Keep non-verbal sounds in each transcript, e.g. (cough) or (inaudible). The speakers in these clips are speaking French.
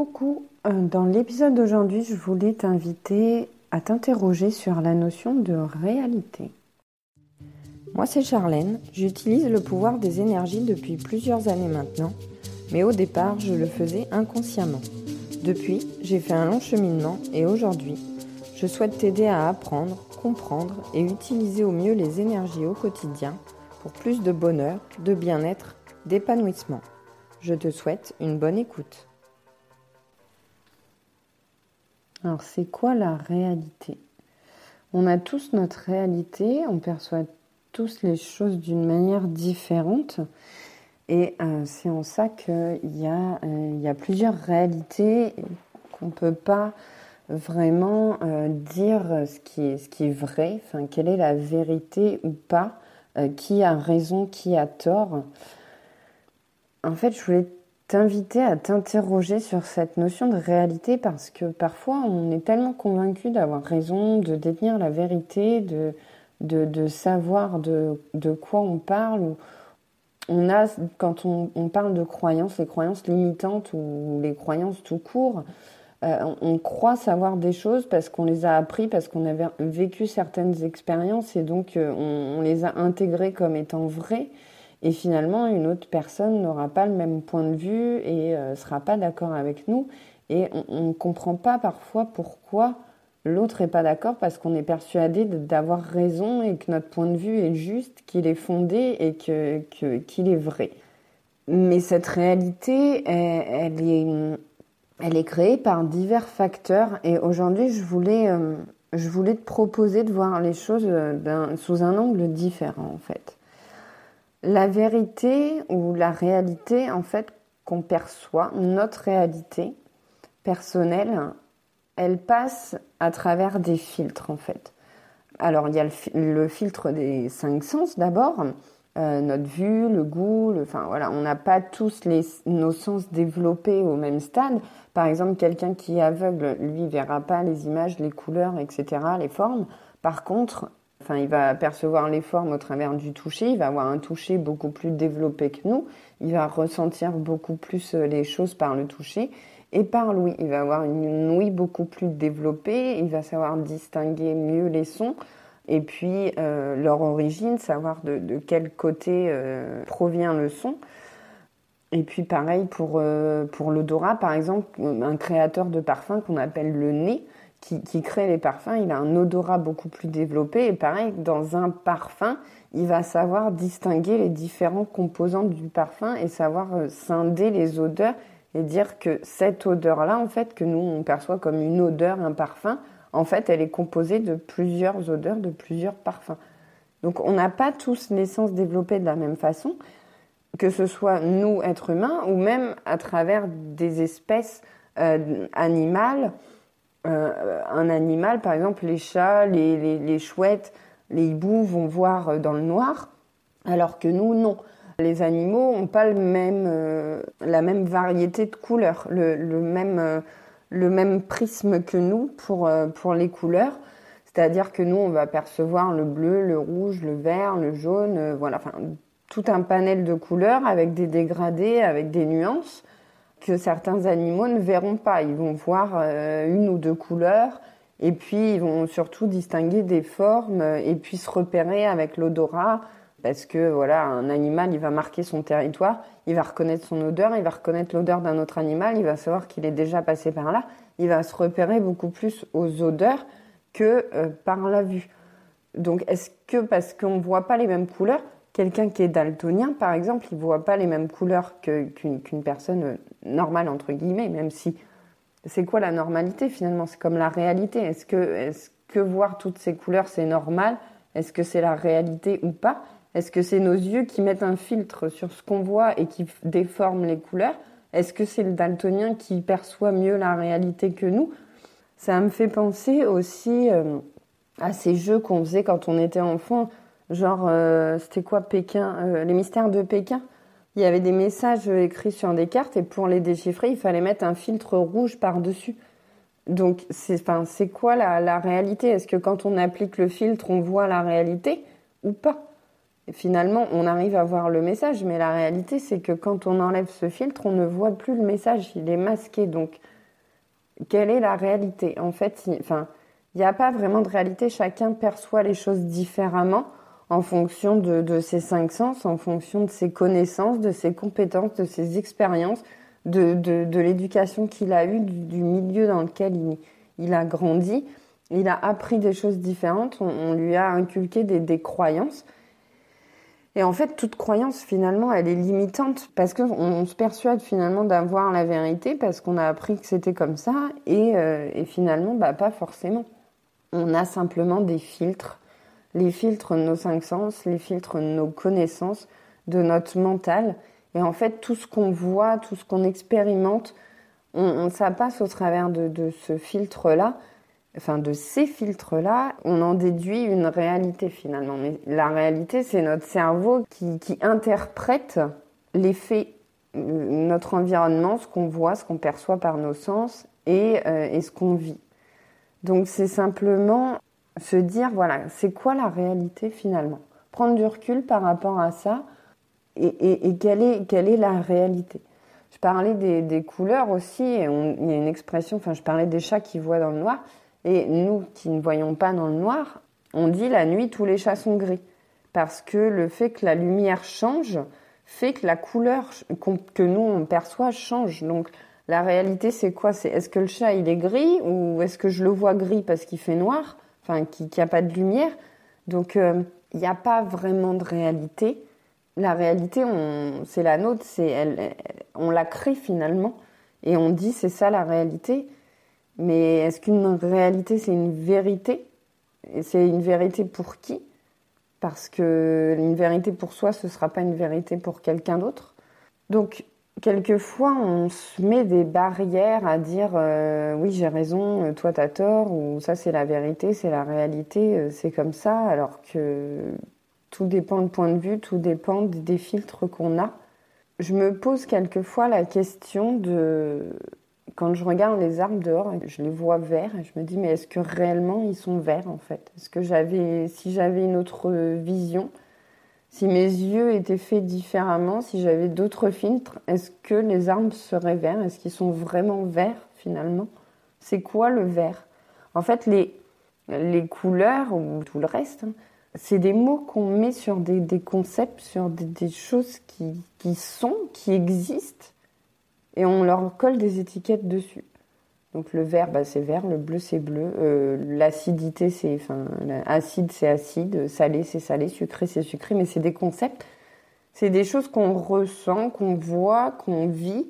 Coucou, euh, dans l'épisode d'aujourd'hui, je voulais t'inviter à t'interroger sur la notion de réalité. Moi, c'est Charlène, j'utilise le pouvoir des énergies depuis plusieurs années maintenant, mais au départ, je le faisais inconsciemment. Depuis, j'ai fait un long cheminement et aujourd'hui, je souhaite t'aider à apprendre, comprendre et utiliser au mieux les énergies au quotidien pour plus de bonheur, de bien-être, d'épanouissement. Je te souhaite une bonne écoute. Alors c'est quoi la réalité? On a tous notre réalité, on perçoit tous les choses d'une manière différente. Et euh, c'est en ça qu'il euh, y a plusieurs réalités qu'on ne peut pas vraiment euh, dire ce qui, est, ce qui est vrai, enfin, quelle est la vérité ou pas, qui a raison, qui a tort. En fait, je voulais t'inviter à t'interroger sur cette notion de réalité parce que parfois on est tellement convaincu d'avoir raison, de détenir la vérité, de, de, savoir de, de, quoi on parle. On a, quand on, on, parle de croyances, les croyances limitantes ou les croyances tout court, euh, on, croit savoir des choses parce qu'on les a appris, parce qu'on a vécu certaines expériences et donc euh, on, on, les a intégrées comme étant vraies. Et finalement, une autre personne n'aura pas le même point de vue et ne euh, sera pas d'accord avec nous. Et on ne comprend pas parfois pourquoi l'autre n'est pas d'accord parce qu'on est persuadé d'avoir raison et que notre point de vue est juste, qu'il est fondé et qu'il que, est vrai. Mais cette réalité, elle, est, elle est créée par divers facteurs. Et aujourd'hui, je voulais, euh, je voulais te proposer de voir les choses euh, sous un angle différent, en fait. La vérité ou la réalité, en fait, qu'on perçoit, notre réalité personnelle, elle passe à travers des filtres, en fait. Alors, il y a le, filtre des cinq sens d'abord, euh, notre vue, le goût, enfin voilà, on n'a pas tous nos sens développés au même stade. Par exemple, quelqu'un qui est aveugle, lui, verra pas les images, les couleurs, etc., les formes. Par contre, Enfin, il va percevoir les formes au travers du toucher, il va avoir un toucher beaucoup plus développé que nous, il va ressentir beaucoup plus euh, les choses par le toucher et par l'ouïe. Il va avoir une ouïe beaucoup plus développée, il va savoir distinguer mieux les sons et puis euh, leur origine, savoir de, quel côté euh, provient le son. Et puis pareil pour, pour l'odorat, par exemple, un créateur de parfum qu'on appelle le nez, qui, crée les parfums, il a un odorat beaucoup plus développé. Et pareil, dans un parfum, il va savoir distinguer les différents composants du parfum et savoir euh, scinder les odeurs et dire que cette odeur-là, en fait, que nous on perçoit comme une odeur, un parfum, en fait, elle est composée de plusieurs odeurs, de plusieurs parfums. Donc, on n'a pas tous les sens développés de la même façon, que ce soit nous, êtres humains, ou même à travers des espèces euh, animales euh, un animal, par exemple les chats, les, chouettes, les hiboux vont voir euh, dans le noir, alors que nous, non. Les animaux n'ont pas le même, euh, la même variété de couleurs, le, le même, le même prisme que nous pour, pour les couleurs. C'est-à-dire que nous, on va percevoir le bleu, le rouge, le vert, le jaune, voilà, enfin, tout un panel de couleurs avec des dégradés, avec des nuances que certains animaux ne verront pas. Ils vont voir euh, une ou deux couleurs et puis ils vont surtout distinguer des formes et puis se repérer avec l'odorat parce que voilà, un animal, il va marquer son territoire, il va reconnaître son odeur, il va reconnaître l'odeur d'un autre animal, il va savoir qu'il est déjà passé par là, il va se repérer beaucoup plus aux odeurs que euh, par la vue. Donc est-ce que parce qu'on ne voit pas les mêmes couleurs, Quelqu'un qui est daltonien, par exemple, il voit pas les mêmes couleurs qu'une personne normale, entre guillemets, même si c'est quoi la normalité finalement? C'est comme la réalité. Est-ce que, est que voir toutes ces couleurs, c'est normal? Est-ce que c'est la réalité ou pas? Est-ce que c'est nos yeux qui mettent un filtre sur ce qu'on voit et qui déforment les couleurs? Est-ce que c'est le daltonien qui perçoit mieux la réalité que nous? Ça me fait penser aussi euh, à ces jeux qu'on faisait quand on était enfant Genre, euh, c'était quoi Pékin euh, Les mystères de Pékin? Il y avait des messages écrits sur des cartes et pour les déchiffrer, il fallait mettre un filtre rouge par-dessus. Donc, c'est enfin, quoi la, la réalité? Est-ce que quand on applique le filtre, on voit la réalité ou pas? Finalement, on arrive à voir le message, mais la réalité, c'est que quand on enlève ce filtre, on ne voit plus le message, il est masqué. Donc, quelle est la réalité? En fait, il n'y a pas vraiment de réalité, chacun perçoit les choses différemment en fonction de, ses cinq sens, en fonction de ses connaissances, de ses compétences, de ses expériences, de, l'éducation qu'il a eue, du, milieu dans lequel il, a grandi. Il a appris des choses différentes, on, lui a inculqué des croyances. Et en fait, toute croyance, finalement, elle est limitante parce qu'on se persuade finalement d'avoir la vérité parce qu'on a appris que c'était comme ça et, euh, et, finalement, bah, pas forcément. On a simplement des filtres, les filtres nos cinq sens, les filtres nos connaissances, de notre mental. Et en fait, tout ce qu'on voit, tout ce qu'on expérimente, ça passe au travers de, ce filtre-là enfin de ces filtres-là, on en déduit une réalité finalement. Mais la réalité, c'est notre cerveau qui, interprète les faits, euh, notre environnement, ce qu'on voit, ce qu'on perçoit par nos sens et, euh, ce qu'on vit. Donc c'est simplement se dire, voilà, c'est quoi la réalité finalement? Prendre du recul par rapport à ça et, quelle, est, quelle est la réalité? Je parlais des, couleurs aussi, il y a une expression, enfin je parlais des chats qui voient dans le noir. Et nous qui ne voyons pas dans le noir, on dit la nuit tous les chats sont gris. Parce que le fait que la lumière change fait que la couleur que nous on perçoit change. Donc la réalité c'est quoi? Est-ce que le chat il est gris ou est-ce que je le vois gris parce qu'il fait noir? Enfin, qu'il n'y a pas de lumière. Donc euh, il n'y a pas vraiment de réalité. La réalité, c'est la nôtre, c'est on la crée finalement et on dit c'est ça la réalité. Mais est-ce qu'une réalité, c'est une vérité? C'est une vérité pour qui? Parce que une vérité pour soi, ce ne sera pas une vérité pour quelqu'un d'autre. Donc, quelquefois, on se met des barrières à dire euh, oui, j'ai raison, euh, toi, tu as tort, ou ça, c'est la vérité, c'est la réalité, euh, c'est comme ça, alors que tout dépend du point de vue, tout dépend des filtres qu'on a. Je me pose quelquefois la question de quand je regarde les arbres dehors, je les vois verts et je me dis mais est-ce que réellement ils sont verts en fait? Est-ce que j'avais, si j'avais une autre vision, si mes yeux étaient faits différemment, si j'avais d'autres filtres, est-ce que les arbres seraient verts? Est-ce qu'ils sont vraiment verts finalement? C'est quoi le vert? En fait, les, couleurs ou tout le reste, hein, c'est des mots qu'on met sur des, concepts, sur des, des choses qui, qui sont, qui existent et on leur colle des étiquettes dessus. Donc le vert, bah, c'est vert, le bleu, c'est bleu. Euh, l'acidité, c'est, enfin, acide, c'est acide, salé, c'est salé, sucré, c'est sucré. Mais c'est des concepts, c'est des choses qu'on ressent, qu'on voit, qu'on vit,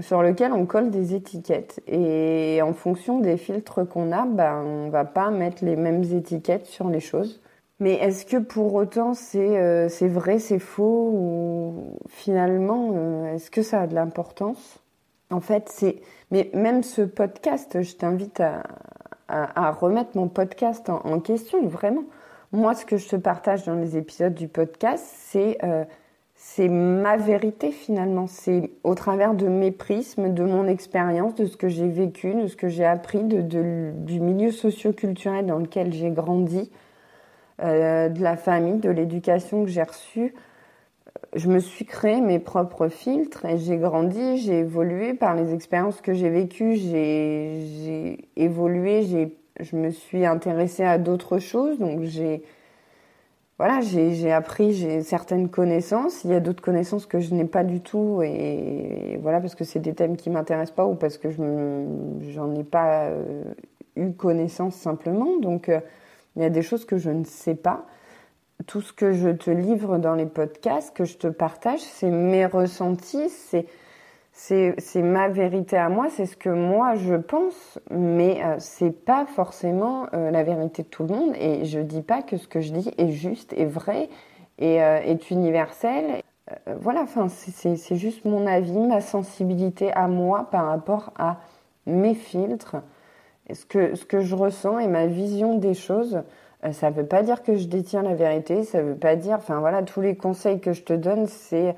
sur lesquelles on colle des étiquettes. Et en fonction des filtres qu'on a, bah, on va pas mettre les mêmes étiquettes sur les choses. Mais est-ce que pour autant c'est euh, vrai, c'est faux ou finalement euh, est-ce que ça a de l'importance? En fait, c'est mais même ce podcast, je t'invite à, remettre mon podcast en, question vraiment. Moi, ce que je te partage dans les épisodes du podcast, c'est euh, c'est ma vérité finalement. C'est au travers de mes prismes, de mon expérience, de ce que j'ai vécu, de ce que j'ai appris, de, du milieu socio-culturel dans lequel j'ai grandi euh, de la famille, de l'éducation que j'ai reçue. Je me suis créé mes propres filtres et j'ai grandi, j'ai évolué par les expériences que j'ai vécues, j'ai évolué, je me suis intéressée à d'autres choses, donc j'ai voilà, j'ai appris, j'ai certaines connaissances. Il y a d'autres connaissances que je n'ai pas du tout, et, voilà parce que c'est des thèmes qui m'intéressent pas ou parce que je j'en ai pas euh, eu connaissance simplement. Donc euh, il y a des choses que je ne sais pas. Tout ce que je te livre dans les podcasts, que je te partage, c'est mes ressentis, c'est c'est ma vérité à moi, c'est ce que moi je pense, mais euh, c'est pas forcément euh, la vérité de tout le monde. Et je dis pas que ce que je dis est juste, est vrai, et euh, est universel. voilà, enfin c'est juste mon avis, ma sensibilité à moi par rapport à mes filtres ce que, ce que je ressens et ma vision des choses, ça ne veut pas dire que je détiens la vérité, ça ne veut pas dire, enfin voilà, tous les conseils que je te donne, c'est,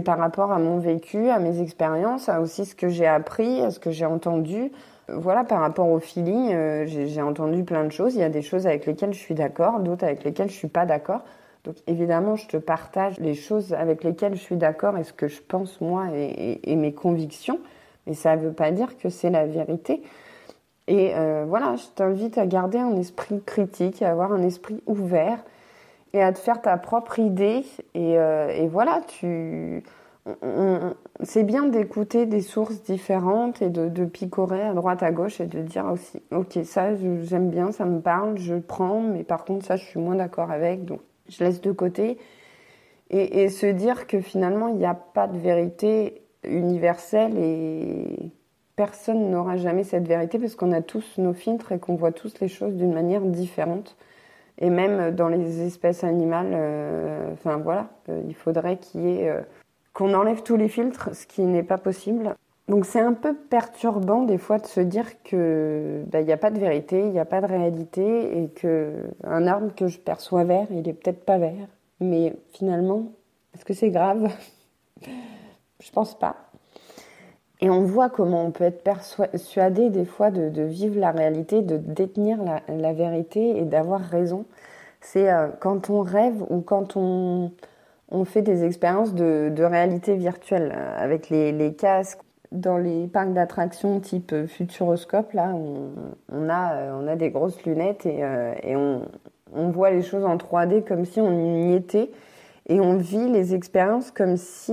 par rapport à mon vécu, à mes expériences, à aussi ce que j'ai appris, à ce que j'ai entendu. Voilà, par rapport au feeling, euh, j'ai, entendu plein de choses. Il y a des choses avec lesquelles je suis d'accord, d'autres avec lesquelles je suis pas d'accord. Donc évidemment, je te partage les choses avec lesquelles je suis d'accord et ce que je pense moi et, mes convictions, mais ça ne veut pas dire que c'est la vérité. Et euh, voilà, je t'invite à garder un esprit critique, à avoir un esprit ouvert et à te faire ta propre idée. Et, euh, voilà, tu, c'est bien d'écouter des sources différentes et de, picorer à droite à gauche et de dire aussi, ok, ça j'aime bien, ça me parle, je prends, mais par contre ça je suis moins d'accord avec, donc je laisse de côté. Et, se dire que finalement il n'y a pas de vérité universelle et personne n'aura jamais cette vérité parce qu'on a tous nos filtres et qu'on voit tous les choses d'une manière différente. Et même dans les espèces animales, euh, enfin voilà, euh, il faudrait euh, qu'on enlève tous les filtres, ce qui n'est pas possible. Donc c'est un peu perturbant des fois de se dire que bah, il n'y a pas de vérité, il n'y a pas de réalité et que un arbre que je perçois vert, il est peut-être pas vert. Mais finalement, est-ce que c'est grave? Je pense pas. Et on voit comment on peut être persuadé des fois de, vivre la réalité, de détenir la, vérité et d'avoir raison. C'est euh, quand on rêve ou quand on, fait des expériences de, réalité virtuelle euh, avec les, casques. Dans les parcs d'attractions type Futuroscope, là, on, a, euh, des grosses lunettes et, euh, on, voit les choses en 3D comme si on y était et on vit les expériences comme si,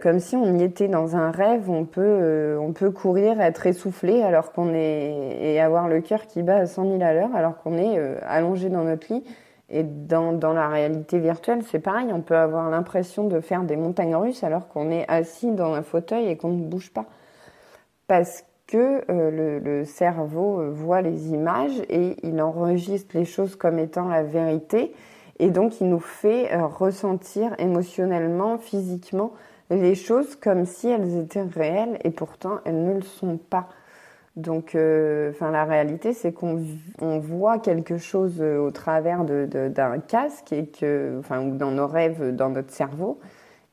comme si on y était dans un rêve. On peut, on peut courir, être essoufflé alors qu'on est et avoir le cœur qui bat à 100 000 à l'heure alors qu'on est allongé dans notre lit et dans, dans la réalité virtuelle, c'est pareil, on peut avoir l'impression de faire des montagnes russes alors qu'on est assis dans un fauteuil et qu'on ne bouge pas. Parce que euh, le, cerveau euh, voit les images et il enregistre les choses comme étant la vérité. Et donc, il nous fait euh, ressentir émotionnellement, physiquement, les choses comme si elles étaient réelles et pourtant elles ne le sont pas. Donc, euh, enfin, la réalité, c'est qu'on on voit quelque chose euh, au travers d'un casque et que, enfin, ou dans nos rêves, dans notre cerveau,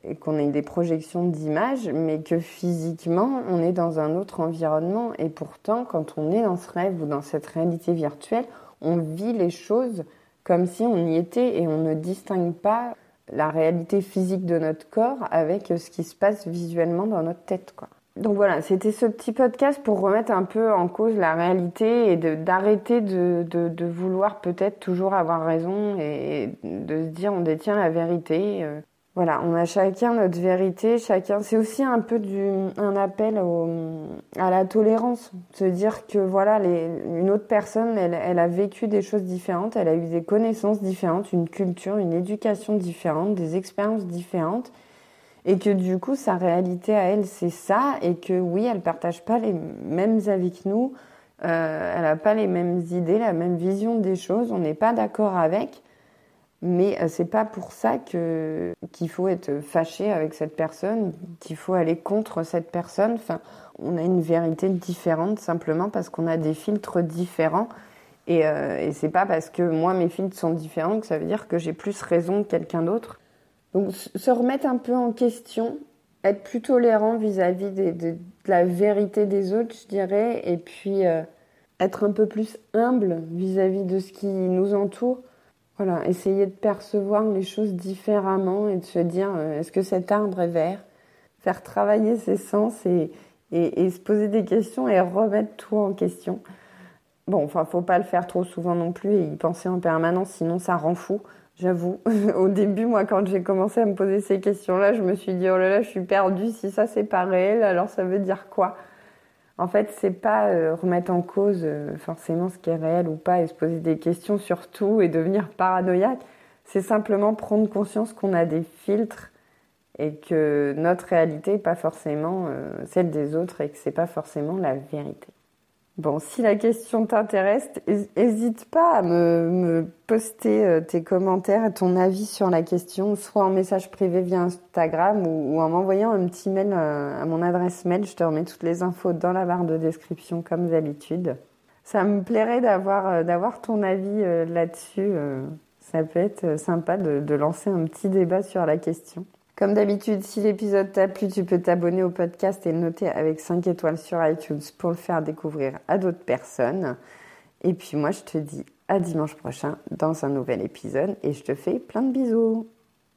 et qu'on ait des projections d'images, mais que physiquement, on est dans un autre environnement. Et pourtant, quand on est dans ce rêve ou dans cette réalité virtuelle, on vit les choses comme si on y était et on ne distingue pas la réalité physique de notre corps avec ce qui se passe visuellement dans notre tête, quoi. Donc voilà, c'était ce petit podcast pour remettre un peu en cause la réalité et d'arrêter de, de, vouloir peut-être toujours avoir raison et de se dire on détient la vérité. Voilà, on a chacun notre vérité, chacun. C'est aussi un peu du, un appel à la tolérance, se dire que voilà, une autre personne, elle, a vécu des choses différentes, elle a eu des connaissances différentes, une culture, une éducation différente, des expériences différentes et que du coup sa réalité à elle c'est ça et que oui elle partage pas les mêmes avec nous euh, elle a pas les mêmes idées la même vision des choses on n'est pas d'accord avec mais euh, c'est pas pour ça que qu'il faut être fâché avec cette personne qu'il faut aller contre cette personne. Enfin on a une vérité différente simplement parce qu'on a des filtres différents. Et, euh, et c'est pas parce que moi mes filtres sont différents que ça veut dire que j'ai plus raison que quelqu'un d'autre. Donc se remettre un peu en question, être plus tolérant vis-à-vis de, la vérité des autres, je dirais, et puis euh, être un peu plus humble vis-à-vis de ce qui nous entoure. Voilà, essayer de percevoir les choses différemment et de se dire euh, est-ce que cet arbre est vert? Faire travailler ses sens et, et, se poser des questions et remettre tout en question. Bon, enfin, faut pas le faire trop souvent non plus et y penser en permanence, sinon ça rend fou. J'avoue, (laughs) au début, moi, quand j'ai commencé à me poser ces questions-là, je me suis dit, oh là là, je suis perdue. Si ça, c'est pas réel, alors ça veut dire quoi? En fait, c'est pas euh, remettre en cause euh, forcément ce qui est réel ou pas et se poser des questions sur tout et devenir paranoïaque. C'est simplement prendre conscience qu'on a des filtres et que notre réalité n'est pas forcément euh, celle des autres et que c'est pas forcément la vérité. Bon, si la question t'intéresse, n'hésite pas à me, poster euh, tes commentaires et ton avis sur la question, soit en message privé via Instagram ou, en m'envoyant un petit mail euh, à, mon adresse mail. Je te remets toutes les infos dans la barre de description comme d'habitude. Ça me plairait d'avoir euh, ton avis là-dessus. ça peut être sympa de lancer un petit débat sur la question. Comme d'habitude, si l'épisode t'a plu, tu peux t'abonner au podcast et le noter avec 5 étoiles sur iTunes pour le faire découvrir à d'autres personnes. Et puis moi, je te dis à dimanche prochain dans un nouvel épisode et je te fais plein de bisous.